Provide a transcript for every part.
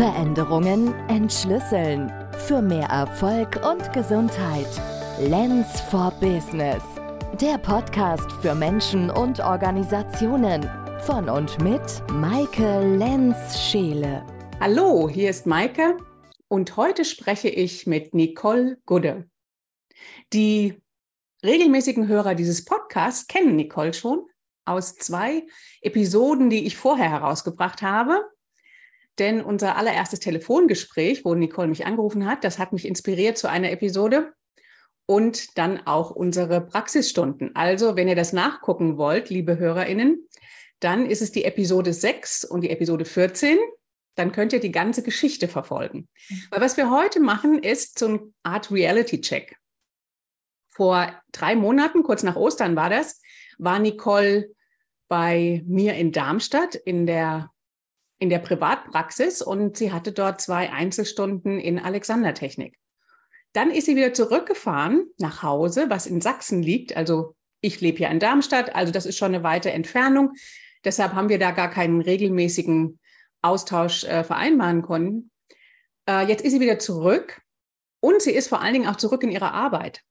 Veränderungen entschlüsseln. Für mehr Erfolg und Gesundheit. Lens for Business. Der Podcast für Menschen und Organisationen. Von und mit Maike Lenz-Scheele. Hallo, hier ist Maike und heute spreche ich mit Nicole Gudde. Die regelmäßigen Hörer dieses Podcasts kennen Nicole schon aus zwei Episoden, die ich vorher herausgebracht habe. Denn unser allererstes Telefongespräch, wo Nicole mich angerufen hat, das hat mich inspiriert zu einer Episode und dann auch unsere Praxisstunden. Also, wenn ihr das nachgucken wollt, liebe Hörerinnen, dann ist es die Episode 6 und die Episode 14. Dann könnt ihr die ganze Geschichte verfolgen. Weil was wir heute machen, ist so eine Art Reality-Check. Vor drei Monaten, kurz nach Ostern war das, war Nicole bei mir in Darmstadt in der, in der Privatpraxis und sie hatte dort zwei Einzelstunden in Alexandertechnik. Dann ist sie wieder zurückgefahren nach Hause, was in Sachsen liegt. Also ich lebe ja in Darmstadt, also das ist schon eine weite Entfernung. Deshalb haben wir da gar keinen regelmäßigen Austausch äh, vereinbaren können. Äh, jetzt ist sie wieder zurück und sie ist vor allen Dingen auch zurück in ihrer Arbeit.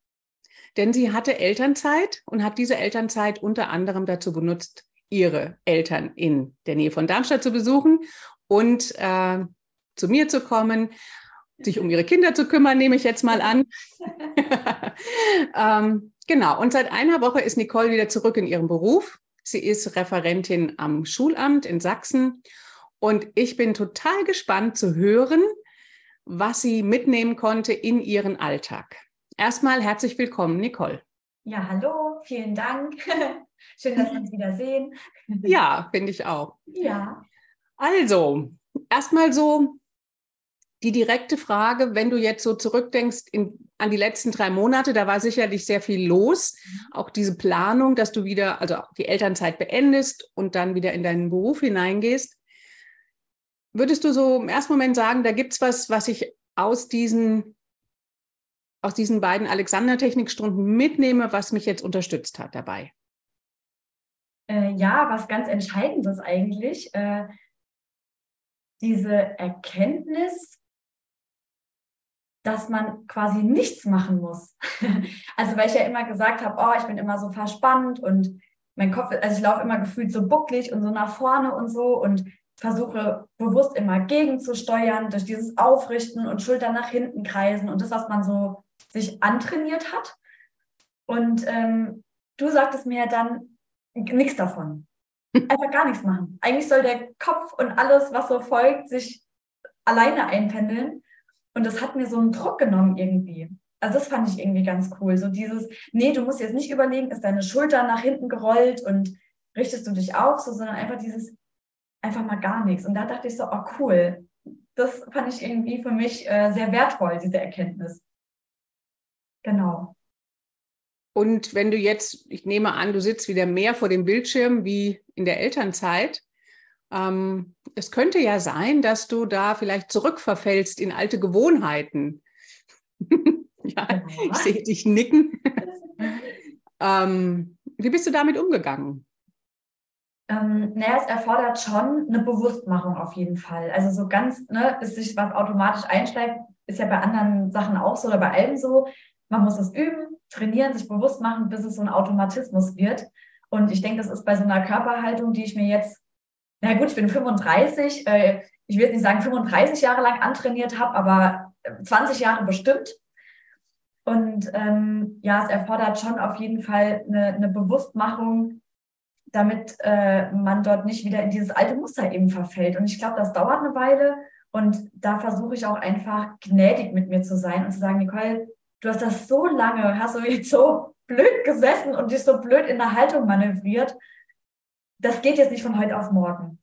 Denn sie hatte Elternzeit und hat diese Elternzeit unter anderem dazu benutzt, ihre Eltern in der Nähe von Darmstadt zu besuchen und äh, zu mir zu kommen, sich um ihre Kinder zu kümmern, nehme ich jetzt mal an. ähm, genau, und seit einer Woche ist Nicole wieder zurück in ihrem Beruf. Sie ist Referentin am Schulamt in Sachsen und ich bin total gespannt zu hören, was sie mitnehmen konnte in ihren Alltag. Erstmal herzlich willkommen, Nicole. Ja, hallo, vielen Dank. Schön, dass wir uns wieder sehen. Ja, finde ich auch. Ja. Also, erstmal so die direkte Frage, wenn du jetzt so zurückdenkst in, an die letzten drei Monate, da war sicherlich sehr viel los. Auch diese Planung, dass du wieder, also die Elternzeit beendest und dann wieder in deinen Beruf hineingehst. Würdest du so im ersten Moment sagen, da gibt es was, was ich aus diesen aus diesen beiden Alexander-Technikstunden mitnehme, was mich jetzt unterstützt hat dabei? Äh, ja, was ganz Entscheidendes eigentlich. Äh, diese Erkenntnis, dass man quasi nichts machen muss. also weil ich ja immer gesagt habe, oh, ich bin immer so verspannt und mein Kopf, also ich laufe immer gefühlt so bucklig und so nach vorne und so und versuche bewusst immer gegenzusteuern durch dieses Aufrichten und Schultern nach hinten kreisen und das, was man so sich antrainiert hat. Und ähm, du sagtest mir dann nichts davon. Einfach gar nichts machen. Eigentlich soll der Kopf und alles, was so folgt, sich alleine einpendeln. Und das hat mir so einen Druck genommen irgendwie. Also das fand ich irgendwie ganz cool. So dieses, nee, du musst jetzt nicht überlegen, ist deine Schulter nach hinten gerollt und richtest du dich auf, so, sondern einfach dieses, einfach mal gar nichts. Und da dachte ich so, oh cool. Das fand ich irgendwie für mich äh, sehr wertvoll, diese Erkenntnis. Genau. Und wenn du jetzt, ich nehme an, du sitzt wieder mehr vor dem Bildschirm wie in der Elternzeit, ähm, es könnte ja sein, dass du da vielleicht zurückverfällst in alte Gewohnheiten. ja, ich sehe dich nicken. ähm, wie bist du damit umgegangen? Ähm, naja, es erfordert schon eine Bewusstmachung auf jeden Fall. Also so ganz, ne, bis sich was automatisch einschreibt, ist ja bei anderen Sachen auch so oder bei allem so. Man muss es üben, trainieren, sich bewusst machen, bis es so ein Automatismus wird. Und ich denke, das ist bei so einer Körperhaltung, die ich mir jetzt, na gut, ich bin 35, äh, ich will jetzt nicht sagen 35 Jahre lang antrainiert habe, aber 20 Jahre bestimmt. Und ähm, ja, es erfordert schon auf jeden Fall eine, eine Bewusstmachung, damit äh, man dort nicht wieder in dieses alte Muster eben verfällt. Und ich glaube, das dauert eine Weile. Und da versuche ich auch einfach gnädig mit mir zu sein und zu sagen, Nicole, du hast das so lange, hast du jetzt so blöd gesessen und dich so blöd in der Haltung manövriert. Das geht jetzt nicht von heute auf morgen.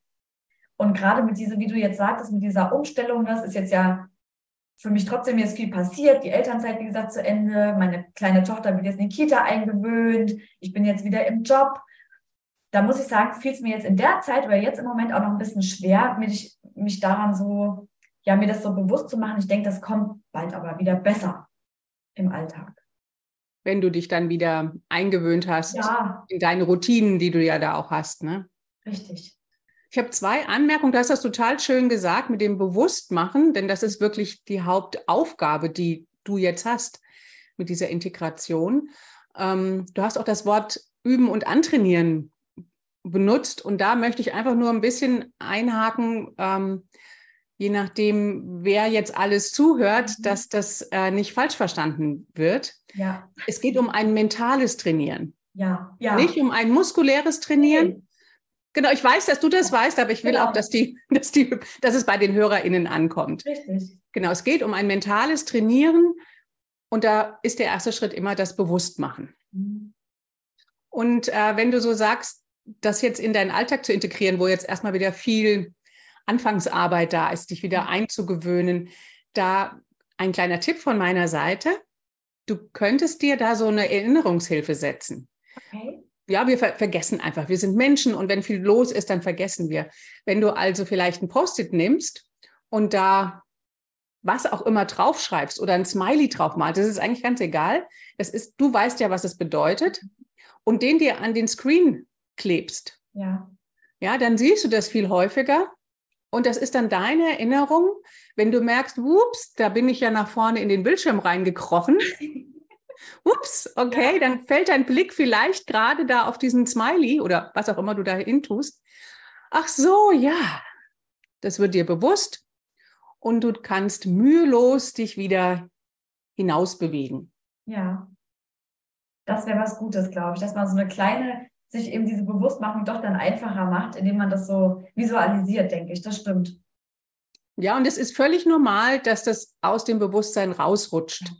Und gerade mit dieser, wie du jetzt sagtest, mit dieser Umstellung, das ist jetzt ja für mich trotzdem jetzt viel passiert. Die Elternzeit, wie gesagt, zu Ende. Meine kleine Tochter wird jetzt in die Kita eingewöhnt. Ich bin jetzt wieder im Job. Da muss ich sagen, fiel es mir jetzt in der Zeit oder jetzt im Moment auch noch ein bisschen schwer, mich, mich daran so, ja, mir das so bewusst zu machen. Ich denke, das kommt bald aber wieder besser im Alltag. Wenn du dich dann wieder eingewöhnt hast ja. in deine Routinen, die du ja da auch hast, ne? Richtig. Ich habe zwei Anmerkungen. Du hast das total schön gesagt mit dem Bewusstmachen, denn das ist wirklich die Hauptaufgabe, die du jetzt hast mit dieser Integration. Ähm, du hast auch das Wort üben und antrainieren benutzt und da möchte ich einfach nur ein bisschen einhaken, ähm, je nachdem, wer jetzt alles zuhört, mhm. dass das äh, nicht falsch verstanden wird. Ja. Es geht um ein mentales Trainieren. Ja, ja. Nicht um ein muskuläres Trainieren. Nee. Genau, ich weiß, dass du das weißt, aber ich will genau. auch, dass, die, dass, die, dass es bei den HörerInnen ankommt. Richtig. Genau, es geht um ein mentales Trainieren und da ist der erste Schritt immer das Bewusstmachen. Mhm. Und äh, wenn du so sagst, das jetzt in deinen Alltag zu integrieren, wo jetzt erstmal wieder viel Anfangsarbeit da ist, dich wieder einzugewöhnen, da ein kleiner Tipp von meiner Seite. Du könntest dir da so eine Erinnerungshilfe setzen. Okay. Ja, wir ver vergessen einfach. Wir sind Menschen und wenn viel los ist, dann vergessen wir. Wenn du also vielleicht ein Post-it nimmst und da was auch immer draufschreibst oder ein Smiley draufmalst, das ist eigentlich ganz egal. Das ist, du weißt ja, was es bedeutet und den dir an den Screen klebst. Ja. Ja, dann siehst du das viel häufiger und das ist dann deine Erinnerung, wenn du merkst, ups, da bin ich ja nach vorne in den Bildschirm reingekrochen. ups, okay, ja. dann fällt dein Blick vielleicht gerade da auf diesen Smiley oder was auch immer du da hin tust. Ach so, ja, das wird dir bewusst und du kannst mühelos dich wieder hinausbewegen. Ja, das wäre was Gutes, glaube ich, dass man so eine kleine sich eben diese Bewusstmachung doch dann einfacher macht, indem man das so visualisiert, denke ich. Das stimmt. Ja, und es ist völlig normal, dass das aus dem Bewusstsein rausrutscht.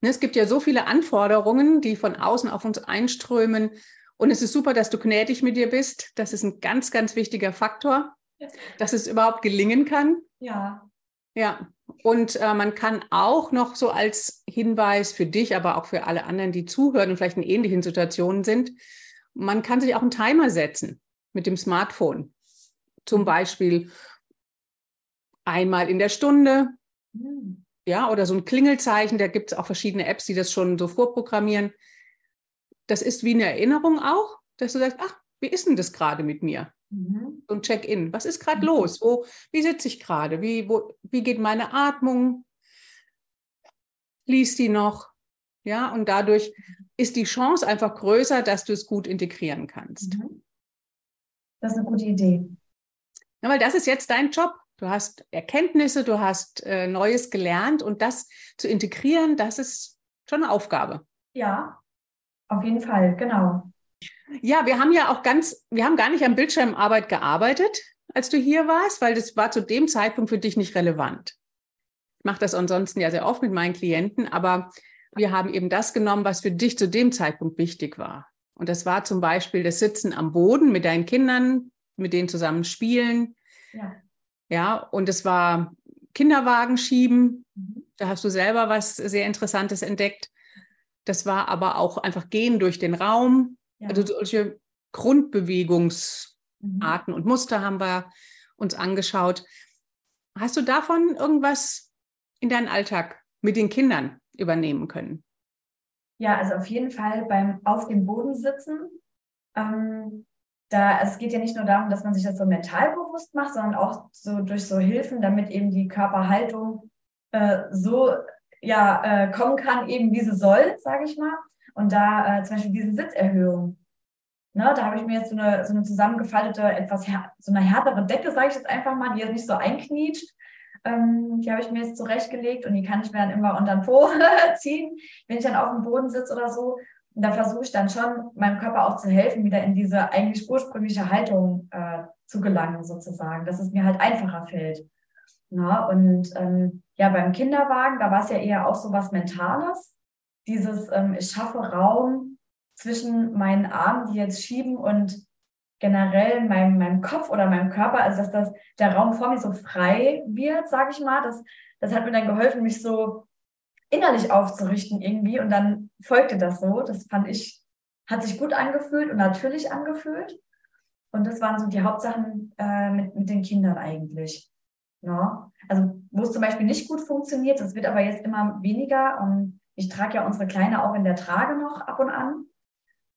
Ne, es gibt ja so viele Anforderungen, die von außen auf uns einströmen. Und es ist super, dass du gnädig mit dir bist. Das ist ein ganz, ganz wichtiger Faktor, dass es überhaupt gelingen kann. Ja. Ja. Und äh, man kann auch noch so als Hinweis für dich, aber auch für alle anderen, die zuhören und vielleicht in ähnlichen Situationen sind, man kann sich auch einen Timer setzen mit dem Smartphone. Zum Beispiel einmal in der Stunde. Mhm. Ja, oder so ein Klingelzeichen. Da gibt es auch verschiedene Apps, die das schon so vorprogrammieren. Das ist wie eine Erinnerung auch, dass du sagst, ach, wie ist denn das gerade mit mir? Mhm. So ein Check-in. Was ist gerade mhm. los? Wo, wie sitze ich gerade? Wie, wie geht meine Atmung? Lies die noch? Ja, und dadurch ist die Chance einfach größer, dass du es gut integrieren kannst. Mhm. Das ist eine gute Idee. Ja, weil das ist jetzt dein Job. Du hast Erkenntnisse, du hast äh, Neues gelernt und das zu integrieren, das ist schon eine Aufgabe. Ja, auf jeden Fall, genau. Ja, wir haben ja auch ganz, wir haben gar nicht am Bildschirmarbeit gearbeitet, als du hier warst, weil das war zu dem Zeitpunkt für dich nicht relevant. Ich mache das ansonsten ja sehr oft mit meinen Klienten, aber wir haben eben das genommen, was für dich zu dem Zeitpunkt wichtig war. Und das war zum Beispiel das Sitzen am Boden mit deinen Kindern, mit denen zusammen spielen. Ja. Ja, und es war Kinderwagen schieben. Mhm. Da hast du selber was sehr Interessantes entdeckt. Das war aber auch einfach gehen durch den Raum. Ja. Also solche Grundbewegungsarten mhm. und Muster haben wir uns angeschaut. Hast du davon irgendwas in deinen Alltag mit den Kindern übernehmen können? Ja, also auf jeden Fall beim auf dem Boden sitzen. Ähm, da, es geht ja nicht nur darum, dass man sich das so mental bewusst macht, sondern auch so durch so Hilfen, damit eben die Körperhaltung äh, so ja äh, kommen kann, eben wie sie soll, sage ich mal. Und da äh, zum Beispiel diese Sitzerhöhung. Ne, da habe ich mir jetzt so eine, so eine zusammengefaltete, etwas so eine härtere Decke, sage ich jetzt einfach mal, die jetzt nicht so einknietscht, ähm, die habe ich mir jetzt zurechtgelegt und die kann ich mir dann immer unter den Po ziehen, wenn ich dann auf dem Boden sitze oder so. Und da versuche ich dann schon, meinem Körper auch zu helfen, wieder in diese eigentlich ursprüngliche Haltung äh, zu gelangen, sozusagen, dass es mir halt einfacher fällt. Na, und ähm, ja, beim Kinderwagen, da war es ja eher auch so was Mentales. Dieses, ähm, ich schaffe Raum zwischen meinen Armen, die jetzt schieben und generell meinem, meinem Kopf oder meinem Körper, also dass das, der Raum vor mir so frei wird, sage ich mal. Das, das hat mir dann geholfen, mich so innerlich aufzurichten irgendwie und dann folgte das so. Das fand ich, hat sich gut angefühlt und natürlich angefühlt. Und das waren so die Hauptsachen äh, mit, mit den Kindern eigentlich. Ja. Also wo es zum Beispiel nicht gut funktioniert, das wird aber jetzt immer weniger. Und ich trage ja unsere Kleine auch in der Trage noch ab und an.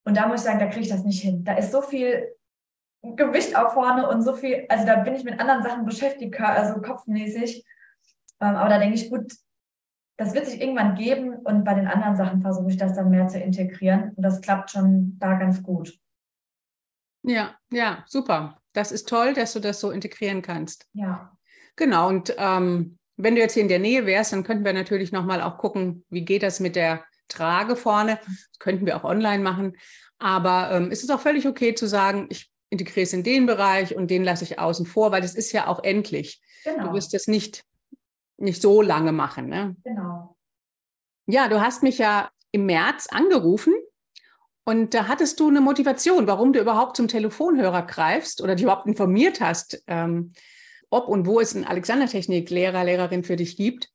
Und da muss ich sagen, da kriege ich das nicht hin. Da ist so viel Gewicht auch vorne und so viel, also da bin ich mit anderen Sachen beschäftigt, also kopfmäßig. Ähm, aber da denke ich, gut, das wird sich irgendwann geben und bei den anderen Sachen versuche ich das dann mehr zu integrieren und das klappt schon da ganz gut. Ja, ja, super. Das ist toll, dass du das so integrieren kannst. Ja. Genau, und ähm, wenn du jetzt hier in der Nähe wärst, dann könnten wir natürlich nochmal auch gucken, wie geht das mit der Trage vorne. Das könnten wir auch online machen. Aber ähm, ist es auch völlig okay zu sagen, ich integriere es in den Bereich und den lasse ich außen vor, weil das ist ja auch endlich. Genau. Du wirst es nicht, nicht so lange machen. Ne? Genau. Ja, du hast mich ja im März angerufen und da hattest du eine Motivation, warum du überhaupt zum Telefonhörer greifst oder dich überhaupt informiert hast, ähm, ob und wo es einen Alexandertechnik-Lehrer, Lehrerin für dich gibt.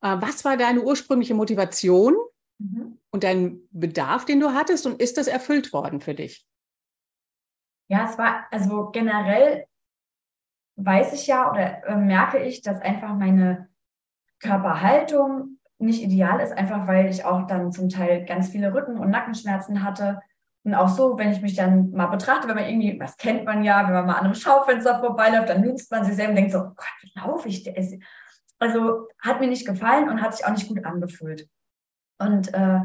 Äh, was war deine ursprüngliche Motivation mhm. und dein Bedarf, den du hattest? Und ist das erfüllt worden für dich? Ja, es war, also generell weiß ich ja oder äh, merke ich, dass einfach meine Körperhaltung nicht ideal ist, einfach weil ich auch dann zum Teil ganz viele Rücken- und Nackenschmerzen hatte. Und auch so, wenn ich mich dann mal betrachte, wenn man irgendwie, was kennt man ja, wenn man mal an einem Schaufenster vorbeiläuft, dann nutzt man sich selber und denkt so, oh Gott, wie laufe ich denn? Also hat mir nicht gefallen und hat sich auch nicht gut angefühlt. Und äh,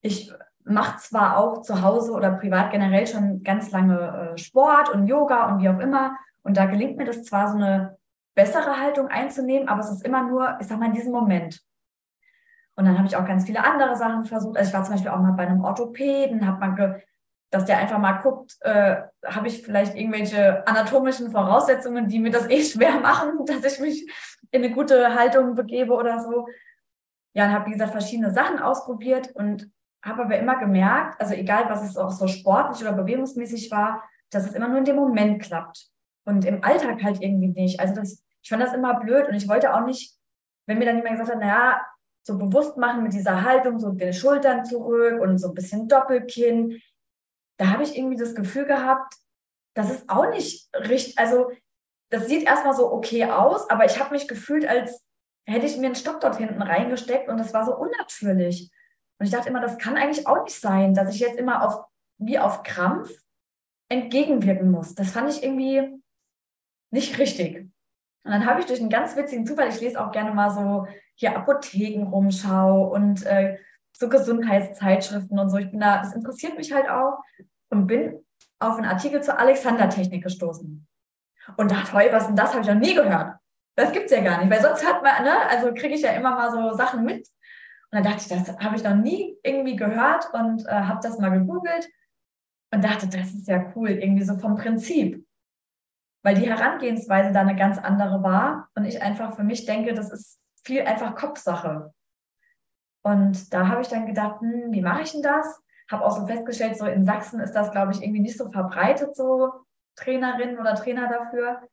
ich mache zwar auch zu Hause oder privat generell schon ganz lange äh, Sport und Yoga und wie auch immer. Und da gelingt mir das zwar so eine bessere Haltung einzunehmen, aber es ist immer nur, ich sag mal, in diesem Moment. Und dann habe ich auch ganz viele andere Sachen versucht. Also ich war zum Beispiel auch mal bei einem Orthopäden, habe mal, dass der einfach mal guckt, äh, habe ich vielleicht irgendwelche anatomischen Voraussetzungen, die mir das eh schwer machen, dass ich mich in eine gute Haltung begebe oder so. Ja, und habe, wie gesagt, verschiedene Sachen ausprobiert und habe aber immer gemerkt, also egal, was es auch so sportlich oder bewegungsmäßig war, dass es immer nur in dem Moment klappt. Und im Alltag halt irgendwie nicht. Also das, ich fand das immer blöd und ich wollte auch nicht, wenn mir dann jemand gesagt hat, naja, so bewusst machen mit dieser Haltung, so den Schultern zurück und so ein bisschen Doppelkinn. Da habe ich irgendwie das Gefühl gehabt, das ist auch nicht richtig. Also, das sieht erstmal so okay aus, aber ich habe mich gefühlt, als hätte ich mir einen Stock dort hinten reingesteckt und das war so unnatürlich. Und ich dachte immer, das kann eigentlich auch nicht sein, dass ich jetzt immer auf, wie auf Krampf entgegenwirken muss. Das fand ich irgendwie nicht richtig. Und dann habe ich durch einen ganz witzigen Zufall, ich lese auch gerne mal so hier Apotheken rumschau und äh, so Gesundheitszeitschriften und so. Ich bin da, das interessiert mich halt auch und bin auf einen Artikel zur Alexander-Technik gestoßen. Und dachte, hey, was denn das? Habe ich noch nie gehört. Das gibt's ja gar nicht, weil sonst hat man, ne, also kriege ich ja immer mal so Sachen mit. Und dann dachte ich, das habe ich noch nie irgendwie gehört und äh, habe das mal gegoogelt und dachte, das ist ja cool, irgendwie so vom Prinzip. Weil die Herangehensweise da eine ganz andere war und ich einfach für mich denke, das ist viel einfach Kopfsache. Und da habe ich dann gedacht, hm, wie mache ich denn das? Habe auch so festgestellt, so in Sachsen ist das, glaube ich, irgendwie nicht so verbreitet, so Trainerinnen oder Trainer dafür.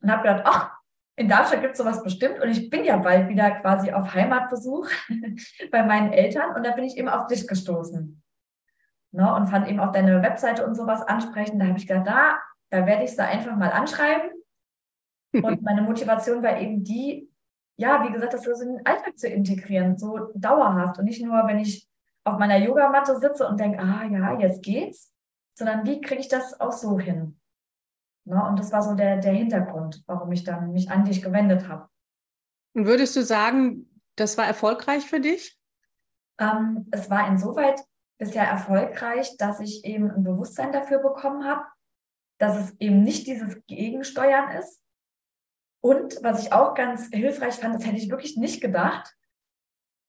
Und habe gedacht, ach, in Darmstadt gibt es sowas bestimmt. Und ich bin ja bald wieder quasi auf Heimatbesuch bei meinen Eltern. Und da bin ich eben auf dich gestoßen. Ne, und fand eben auch deine Webseite und sowas ansprechend. Da habe ich gedacht, da, da werde ich sie einfach mal anschreiben. Und meine Motivation war eben die, ja, wie gesagt, das so in den Alltag zu integrieren, so dauerhaft und nicht nur, wenn ich auf meiner Yogamatte sitze und denke, ah ja, jetzt geht's, sondern wie kriege ich das auch so hin? Ne? Und das war so der, der Hintergrund, warum ich dann mich an dich gewendet habe. Und würdest du sagen, das war erfolgreich für dich? Ähm, es war insoweit bisher erfolgreich, dass ich eben ein Bewusstsein dafür bekommen habe, dass es eben nicht dieses Gegensteuern ist, und was ich auch ganz hilfreich fand, das hätte ich wirklich nicht gedacht,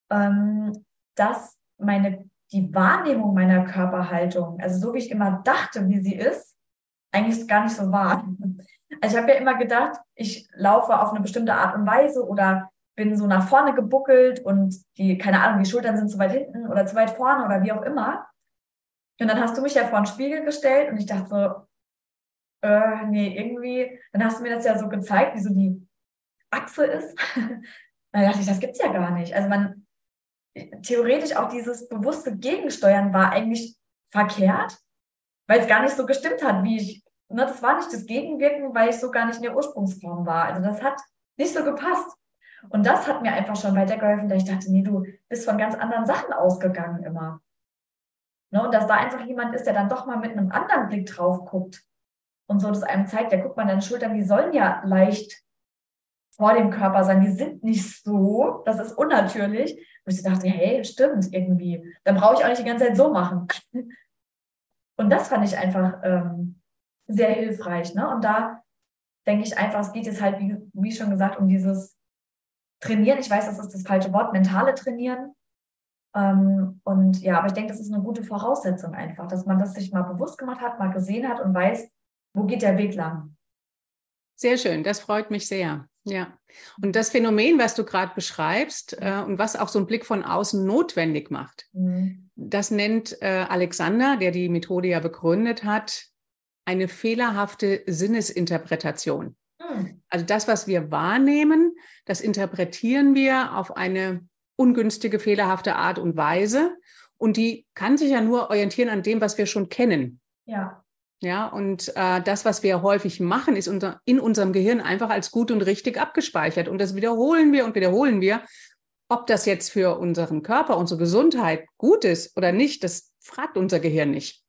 ähm, dass meine, die Wahrnehmung meiner Körperhaltung, also so wie ich immer dachte, wie sie ist, eigentlich gar nicht so war. Also ich habe ja immer gedacht, ich laufe auf eine bestimmte Art und Weise oder bin so nach vorne gebuckelt und die, keine Ahnung, die Schultern sind zu weit hinten oder zu weit vorne oder wie auch immer. Und dann hast du mich ja vor den Spiegel gestellt und ich dachte so, äh, nee, irgendwie, dann hast du mir das ja so gezeigt, wie so die Achse ist. dann dachte ich, das gibt's ja gar nicht. Also man, theoretisch auch dieses bewusste Gegensteuern war eigentlich verkehrt, weil es gar nicht so gestimmt hat, wie ich, ne, das war nicht das Gegenwirken, weil ich so gar nicht in der Ursprungsform war. Also das hat nicht so gepasst. Und das hat mir einfach schon weitergeholfen, da ich dachte, nee, du bist von ganz anderen Sachen ausgegangen immer. Ne, und dass da einfach jemand ist, der dann doch mal mit einem anderen Blick drauf guckt und so das einem zeigt, ja, guck mal, deine Schultern, die sollen ja leicht vor dem Körper sein, die sind nicht so, das ist unnatürlich. Und ich dachte, hey, stimmt irgendwie. Dann brauche ich auch nicht die ganze Zeit so machen. Und das fand ich einfach ähm, sehr hilfreich. Ne? Und da denke ich einfach, es geht jetzt halt, wie, wie schon gesagt, um dieses Trainieren. Ich weiß, das ist das falsche Wort, mentale Trainieren. Ähm, und ja, aber ich denke, das ist eine gute Voraussetzung einfach, dass man das sich mal bewusst gemacht hat, mal gesehen hat und weiß, wo geht der Weg lang. Sehr schön, das freut mich sehr. Ja, und das Phänomen, was du gerade beschreibst äh, und was auch so ein Blick von außen notwendig macht, mhm. Das nennt äh, Alexander, der die Methode ja begründet hat, eine fehlerhafte Sinnesinterpretation. Mhm. Also das, was wir wahrnehmen, das interpretieren wir auf eine ungünstige, fehlerhafte Art und Weise. Und die kann sich ja nur orientieren an dem, was wir schon kennen. Ja. Ja, und äh, das, was wir häufig machen, ist unter, in unserem Gehirn einfach als gut und richtig abgespeichert. Und das wiederholen wir und wiederholen wir. Ob das jetzt für unseren Körper, unsere Gesundheit gut ist oder nicht, das fragt unser Gehirn nicht.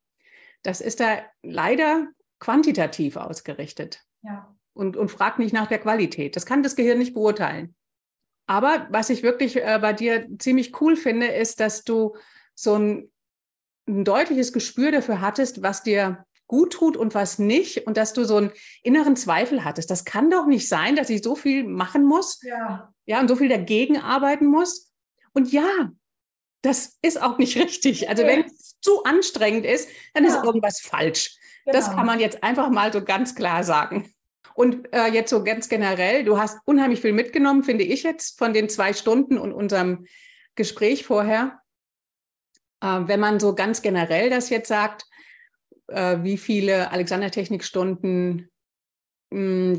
Das ist da leider quantitativ ausgerichtet. Ja. Und, und fragt nicht nach der Qualität. Das kann das Gehirn nicht beurteilen. Aber was ich wirklich äh, bei dir ziemlich cool finde, ist, dass du so ein, ein deutliches Gespür dafür hattest, was dir gut tut und was nicht und dass du so einen inneren Zweifel hattest. Das kann doch nicht sein, dass ich so viel machen muss, ja, ja und so viel dagegen arbeiten muss. Und ja, das ist auch nicht richtig. Also wenn es zu anstrengend ist, dann ja. ist irgendwas falsch. Genau. Das kann man jetzt einfach mal so ganz klar sagen. Und äh, jetzt so ganz generell, du hast unheimlich viel mitgenommen, finde ich jetzt, von den zwei Stunden und unserem Gespräch vorher. Äh, wenn man so ganz generell das jetzt sagt, äh, wie viele Alexander-Technikstunden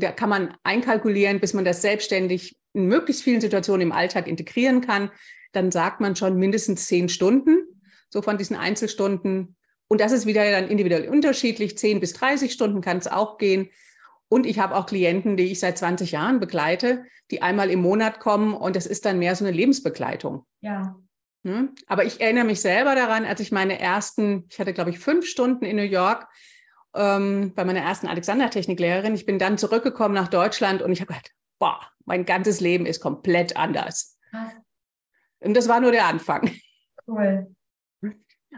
da kann man einkalkulieren, bis man das selbstständig in möglichst vielen Situationen im Alltag integrieren kann. Dann sagt man schon mindestens zehn Stunden, so von diesen Einzelstunden. Und das ist wieder dann individuell unterschiedlich. Zehn bis 30 Stunden kann es auch gehen. Und ich habe auch Klienten, die ich seit 20 Jahren begleite, die einmal im Monat kommen und das ist dann mehr so eine Lebensbegleitung. Ja. Ne? Aber ich erinnere mich selber daran, als ich meine ersten, ich hatte glaube ich fünf Stunden in New York ähm, bei meiner ersten Alexander-Techniklehrerin. Ich bin dann zurückgekommen nach Deutschland und ich habe gedacht, boah, mein ganzes Leben ist komplett anders. Was? Und das war nur der Anfang. Cool.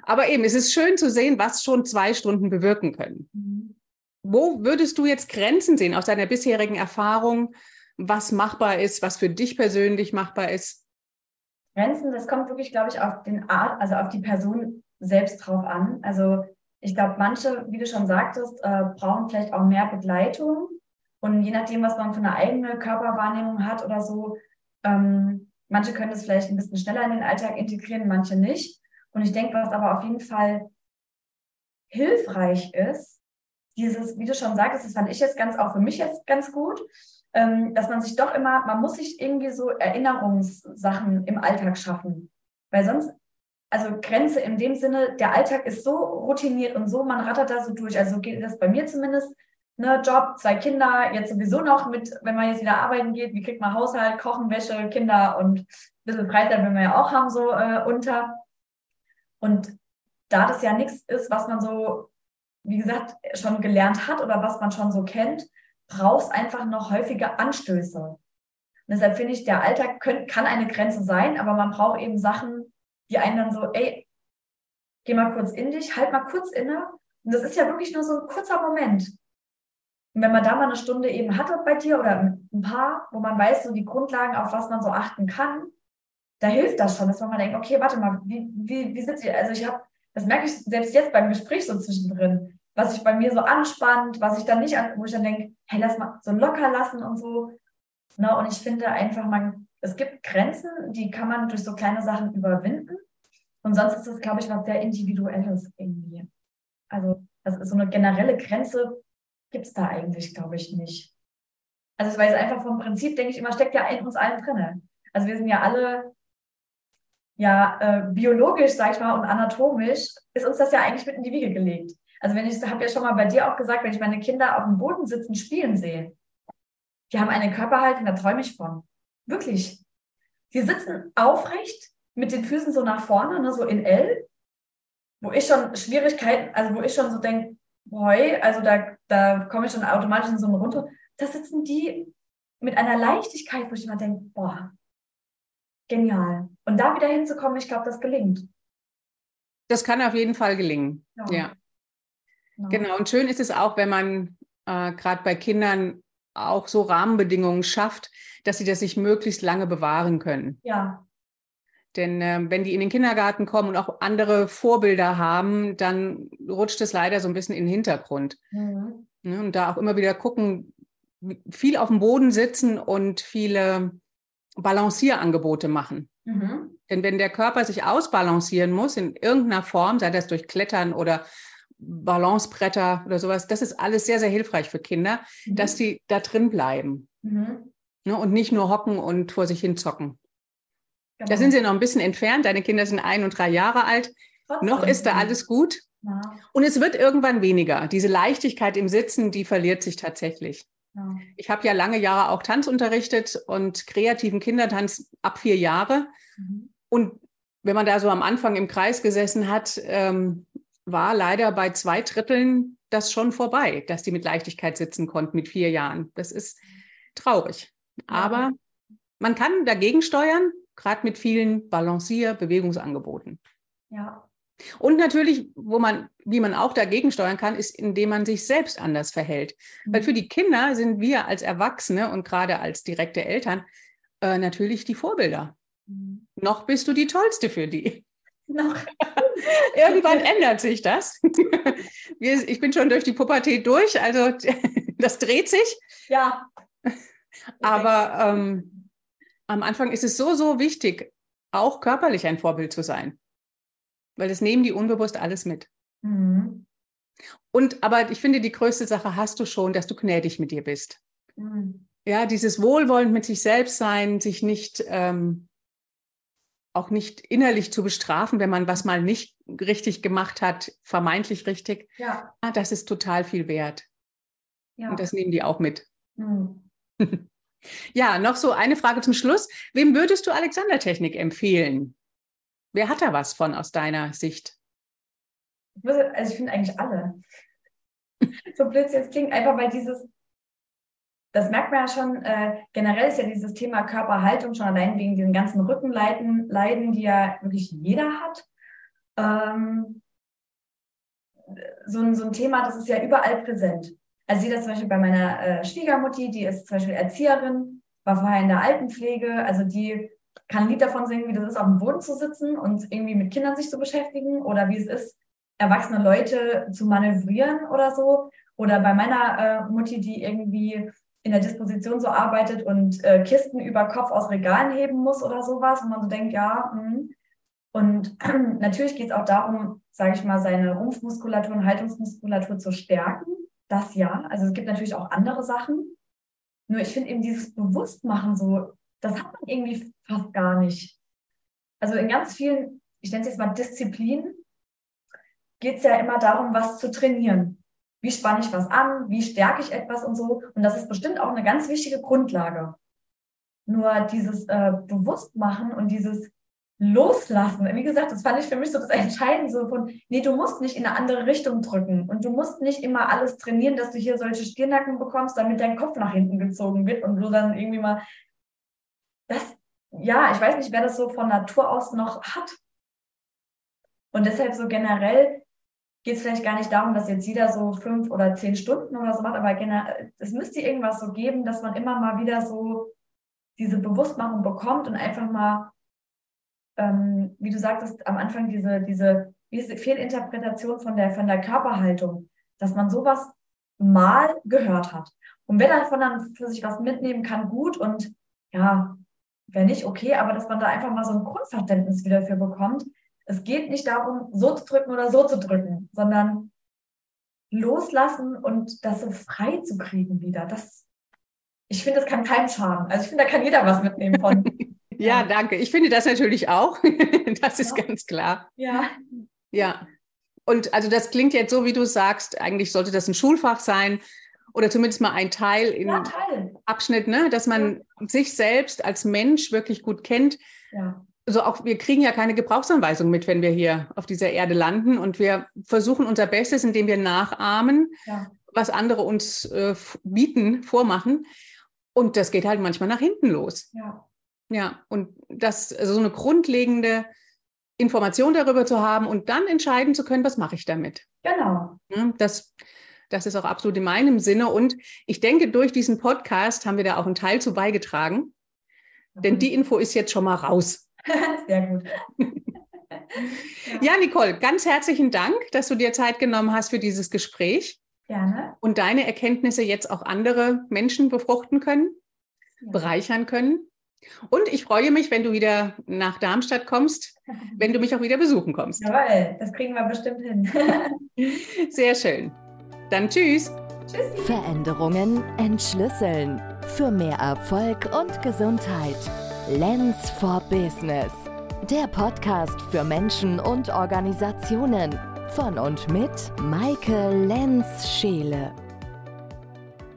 Aber eben, es ist schön zu sehen, was schon zwei Stunden bewirken können. Mhm. Wo würdest du jetzt Grenzen sehen aus deiner bisherigen Erfahrung, was machbar ist, was für dich persönlich machbar ist? Grenzen, das kommt wirklich, glaube ich, auf den Art, also auf die Person selbst drauf an. Also ich glaube, manche, wie du schon sagtest, äh, brauchen vielleicht auch mehr Begleitung. Und je nachdem, was man für eine eigene Körperwahrnehmung hat oder so, ähm, manche können das vielleicht ein bisschen schneller in den Alltag integrieren, manche nicht. Und ich denke, was aber auf jeden Fall hilfreich ist, dieses, wie du schon sagtest, das fand ich jetzt ganz auch für mich jetzt ganz gut, ähm, dass man sich doch immer, man muss sich irgendwie so Erinnerungssachen im Alltag schaffen. Weil sonst, also Grenze in dem Sinne, der Alltag ist so routiniert und so, man rattert da so durch. Also geht das bei mir zumindest. Ne, Job, zwei Kinder, jetzt sowieso noch mit, wenn man jetzt wieder arbeiten geht, wie kriegt man Haushalt, Kochen, Wäsche, Kinder und ein bisschen Freizeit, wenn wir ja auch haben, so äh, unter. Und da das ja nichts ist, was man so, wie gesagt, schon gelernt hat oder was man schon so kennt, brauchst einfach noch häufige Anstöße. Und deshalb finde ich, der Alltag können, kann eine Grenze sein, aber man braucht eben Sachen, die einen dann so, ey, geh mal kurz in dich, halt mal kurz inne. Und das ist ja wirklich nur so ein kurzer Moment. Und wenn man da mal eine Stunde eben hatte bei dir oder ein paar, wo man weiß, so die Grundlagen, auf was man so achten kann, da hilft das schon, dass man mal denkt, okay, warte mal, wie, wie, wie sitzt ihr? Also ich habe, das merke ich selbst jetzt beim Gespräch so zwischendrin was sich bei mir so anspannt, was ich dann nicht, wo ich dann denke, hey, lass mal so locker lassen und so. Ne? Und ich finde einfach, man, es gibt Grenzen, die kann man durch so kleine Sachen überwinden. Und sonst ist das, glaube ich, was sehr Individuelles irgendwie. Also, das ist so eine generelle Grenze, gibt es da eigentlich, glaube ich, nicht. Also, weil es einfach vom Prinzip, denke ich immer, steckt ja in uns allen drin. Also, wir sind ja alle ja, äh, biologisch, sag ich mal, und anatomisch ist uns das ja eigentlich mit in die Wiege gelegt. Also wenn ich, habe ja schon mal bei dir auch gesagt, wenn ich meine Kinder auf dem Boden sitzen, spielen sehe, die haben eine Körperhaltung, da träume ich von. Wirklich. Die sitzen aufrecht mit den Füßen so nach vorne, ne, so in L, wo ich schon Schwierigkeiten, also wo ich schon so denke, Heu, also da, da komme ich schon automatisch in so eine Runde. Da sitzen die mit einer Leichtigkeit, wo ich immer denke, boah, genial. Und da wieder hinzukommen, ich glaube, das gelingt. Das kann auf jeden Fall gelingen. Ja. ja. Genau. genau. Und schön ist es auch, wenn man äh, gerade bei Kindern auch so Rahmenbedingungen schafft, dass sie das sich möglichst lange bewahren können. Ja. Denn äh, wenn die in den Kindergarten kommen und auch andere Vorbilder haben, dann rutscht es leider so ein bisschen in den Hintergrund. Mhm. Ne? Und da auch immer wieder gucken, viel auf dem Boden sitzen und viele Balancierangebote machen. Mhm. Denn wenn der Körper sich ausbalancieren muss in irgendeiner Form, sei das durch Klettern oder Balancebretter oder sowas, das ist alles sehr, sehr hilfreich für Kinder, mhm. dass die da drin bleiben mhm. Ne, und nicht nur hocken und vor sich hin zocken. Genau. Da sind sie noch ein bisschen entfernt. Deine Kinder sind ein und drei Jahre alt. Trotzdem. Noch ist da alles gut. Ja. Und es wird irgendwann weniger. Diese Leichtigkeit im Sitzen, die verliert sich tatsächlich. Ja. Ich habe ja lange Jahre auch Tanz unterrichtet und kreativen Kindertanz ab vier Jahre. Mhm. Und wenn man da so am Anfang im Kreis gesessen hat, ähm, war leider bei zwei Dritteln das schon vorbei, dass die mit Leichtigkeit sitzen konnten mit vier Jahren. Das ist traurig. Aber man kann dagegen steuern gerade mit vielen Balancier-, Bewegungsangeboten. Ja. Und natürlich, wo man, wie man auch dagegen steuern kann, ist, indem man sich selbst anders verhält. Mhm. Weil für die Kinder sind wir als Erwachsene und gerade als direkte Eltern äh, natürlich die Vorbilder. Mhm. Noch bist du die Tollste für die. Noch. Irgendwann ändert sich das. ich bin schon durch die Pubertät durch, also das dreht sich. Ja. Aber ähm, am Anfang ist es so, so wichtig, auch körperlich ein Vorbild zu sein. Weil das nehmen die unbewusst alles mit. Mhm. Und aber ich finde, die größte Sache hast du schon, dass du gnädig mit dir bist. Mhm. Ja, dieses Wohlwollend mit sich selbst sein, sich nicht ähm, auch nicht innerlich zu bestrafen, wenn man was mal nicht richtig gemacht hat, vermeintlich richtig. Ja. Ah, das ist total viel wert. Ja. Und das nehmen die auch mit. Mhm. Ja, noch so eine Frage zum Schluss. Wem würdest du Alexander-Technik empfehlen? Wer hat da was von aus deiner Sicht? Also ich finde eigentlich alle. so blöd es jetzt klingt, einfach weil dieses, das merkt man ja schon, äh, generell ist ja dieses Thema Körperhaltung schon allein wegen den ganzen Rückenleiden, Leiden, die ja wirklich jeder hat. Ähm, so, ein, so ein Thema, das ist ja überall präsent. Also ich das zum Beispiel bei meiner äh, Schwiegermutti, die ist zum Beispiel Erzieherin, war vorher in der Altenpflege, also die kann ein Lied davon singen, wie das ist, auf dem Boden zu sitzen und irgendwie mit Kindern sich zu beschäftigen oder wie es ist, erwachsene Leute zu manövrieren oder so. Oder bei meiner äh, Mutti, die irgendwie in der Disposition so arbeitet und äh, Kisten über Kopf aus Regalen heben muss oder sowas. Und man so denkt, ja, mh. Und natürlich geht es auch darum, sage ich mal, seine Rumpfmuskulatur und Haltungsmuskulatur zu stärken das ja. Also es gibt natürlich auch andere Sachen. Nur ich finde eben dieses Bewusstmachen so, das hat man irgendwie fast gar nicht. Also in ganz vielen, ich nenne es jetzt mal Disziplinen, geht es ja immer darum, was zu trainieren. Wie spanne ich was an? Wie stärke ich etwas und so? Und das ist bestimmt auch eine ganz wichtige Grundlage. Nur dieses äh, Bewusstmachen und dieses loslassen. Wie gesagt, das fand ich für mich so das Entscheidende, so von, nee, du musst nicht in eine andere Richtung drücken und du musst nicht immer alles trainieren, dass du hier solche Stirnacken bekommst, damit dein Kopf nach hinten gezogen wird und du dann irgendwie mal, das, ja, ich weiß nicht, wer das so von Natur aus noch hat. Und deshalb so generell geht es vielleicht gar nicht darum, dass jetzt jeder so fünf oder zehn Stunden oder so macht, aber generell, es müsste irgendwas so geben, dass man immer mal wieder so diese Bewusstmachung bekommt und einfach mal ähm, wie du sagtest am Anfang, diese, diese, diese Fehlinterpretation von der, von der Körperhaltung, dass man sowas mal gehört hat. Und wer davon dann für sich was mitnehmen kann, gut und ja, wenn nicht, okay, aber dass man da einfach mal so ein Grundverständnis wieder für bekommt. Es geht nicht darum, so zu drücken oder so zu drücken, sondern loslassen und das so frei zu kriegen wieder. Das, ich finde, das kann keinem schaden. Also ich finde, da kann jeder was mitnehmen von. Ja, danke. Ich finde das natürlich auch. das ist ja. ganz klar. Ja. Ja. Und also das klingt jetzt so, wie du sagst, eigentlich sollte das ein Schulfach sein oder zumindest mal ein Teil im ja, Abschnitt, ne? dass man ja. sich selbst als Mensch wirklich gut kennt. Ja. also auch wir kriegen ja keine Gebrauchsanweisung mit, wenn wir hier auf dieser Erde landen und wir versuchen unser Bestes, indem wir nachahmen, was andere uns äh, bieten, vormachen. Und das geht halt manchmal nach hinten los. Ja. Ja, und das, also so eine grundlegende Information darüber zu haben und dann entscheiden zu können, was mache ich damit. Genau. Das, das ist auch absolut in meinem Sinne. Und ich denke, durch diesen Podcast haben wir da auch einen Teil zu beigetragen. Mhm. Denn die Info ist jetzt schon mal raus. Sehr gut. ja, Nicole, ganz herzlichen Dank, dass du dir Zeit genommen hast für dieses Gespräch. Gerne. Und deine Erkenntnisse jetzt auch andere Menschen befruchten können, ja. bereichern können. Und ich freue mich, wenn du wieder nach Darmstadt kommst, wenn du mich auch wieder besuchen kommst. Jawohl, das kriegen wir bestimmt hin. Sehr schön. Dann tschüss. Tschüssi. Veränderungen entschlüsseln. Für mehr Erfolg und Gesundheit. Lens for Business. Der Podcast für Menschen und Organisationen. Von und mit Maike Lenz-Scheele.